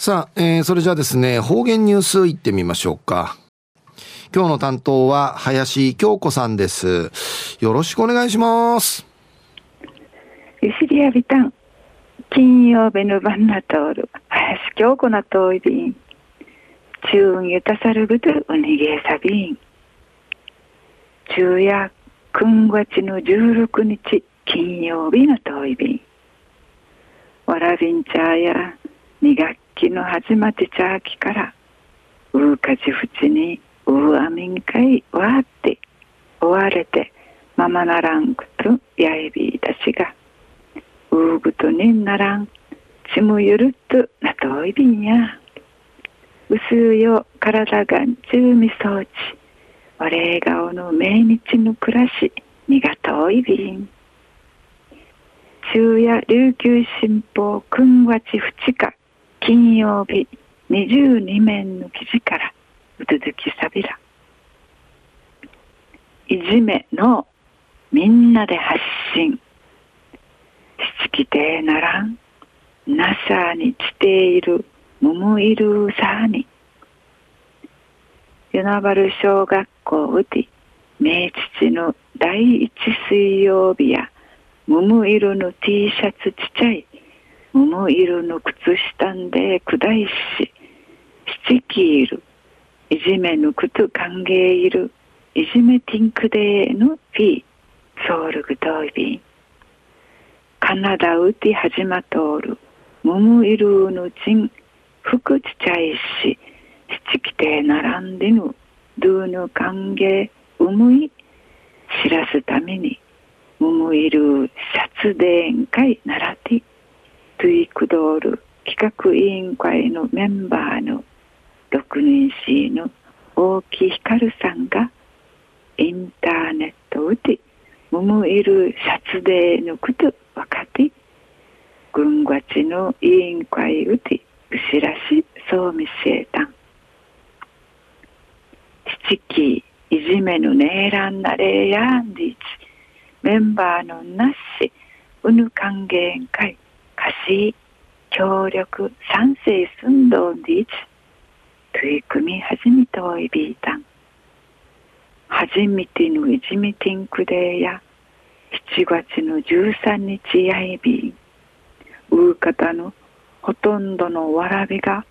さあ、えー、それじゃあですね、方言ニュースいってみましょうか。今日の担当は林京子さんです。よろしくお願いします。ゆしりやびたん。金曜日の晩なとおる。林京子なといびん。中ゆたさるぐとうにげさびん。昼夜9月の16日金曜日のといびん。わらびんちゃや2学期の始まってちゃあきからううかじふちにううあみんかいわって追われてままならんくとやいびいたちがううぐとにんならんちむゆるっとなといびんや。うすうよ体がんちゅうみそうちお礼顔の命日の暮らしにがといびん。昼夜琉球新報9月2日金曜日22面の記事からうつづきさびら。いじめのみんなで発信。しちきてならん。なさにちているむむいるさに。与那原小学校うて明治の第一水曜日やむむ色の T シャツちっちゃいむむ色の靴下んでくだいし七きいるいじめぬくと歓迎いるいじめティンクデーのフィーソウルグドイビンカナダウティ始まとおるむむいるのちん服ちちゃいし七きて並んでぬドゥーの歓迎うむい知らすためにムムイル殺電会ならてトゥイクドール企画委員会のメンバーの6人ーの大木ひかるさんがインターネットうてムムイル殺電のこと分かって軍がちの委員会うてうしらしそう見せえたん七期いじめのねえらんなれやんでいちメンバーのなしうぬ還元会。貸し協力賛成寸胴でいち取り組み始めといびいたん初めてのいじめティンクデーや7月の13日やいびん。うう方のほとんどのわらびが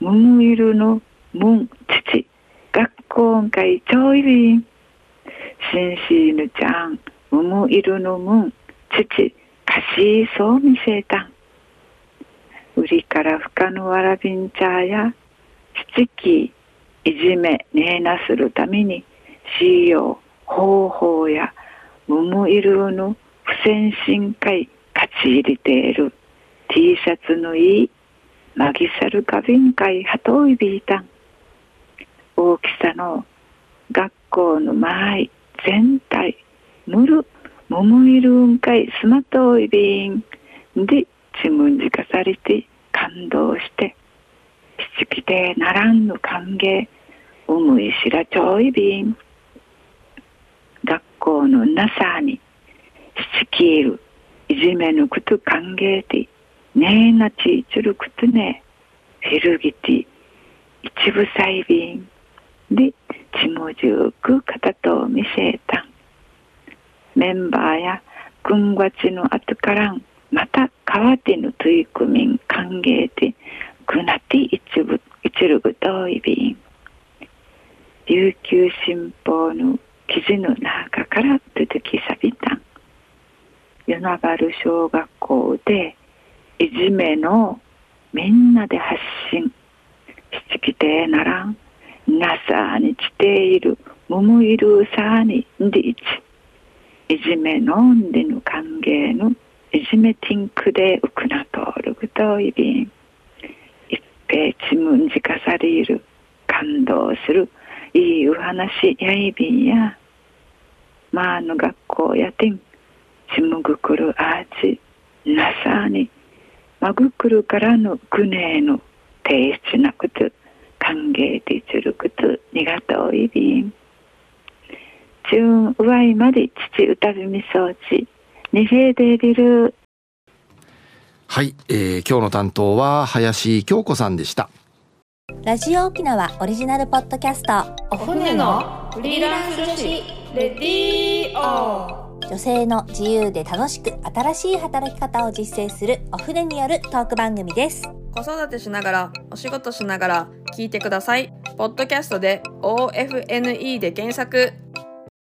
むむいるのむん父学校会ちょいびん。しんしぬちゃんむむいるのむん父しいそう見せた。ん売りからふかのわらびんちゃや七きいじめねえなするためにしよう方法やむむいるの不戦深海勝ち入りている。T シャツのいいマギサル花瓶会はといびいたん。大きさの学校の前全体むる。もむいるんかいすまといびんでちむじかされて感動してしちきてならんの歓迎うむいしらちょいびん。学校のなさにしちきいるいじめぬくと歓迎てねえなちいちるくとねフィルギティ一部細便でちもじゅうく片と見せた。メンバーや軍月の後からんまた変わっての取り組み歓迎でぐなって一部一るぐといびん琉球新報の記事の中から出てきさびた。ん与那原小学校でいじめのみんなで発信。しきてならん。なさにちている。むむいるさにんでいち。いじめのんでぬ歓迎のいじめティンクでうくなとるぐといびん一平ちむんじかされる感動するいいお話やいびんや。まあの学校やてんちむぐくるあちなさにまぐくるからのぐねえの提出なくと歓迎でちるくとにがといびん。中上井まで父歌びみ装置二平でビル。はい、えー、今日の担当は林京子さんでした。ラジオ沖縄オリジナルポッドキャスト。お船のフリーランス女子レディオ女性の自由で楽しく新しい働き方を実践するお船によるトーク番組です。子育てしながらお仕事しながら聞いてください。ポッドキャストで OFNE で検索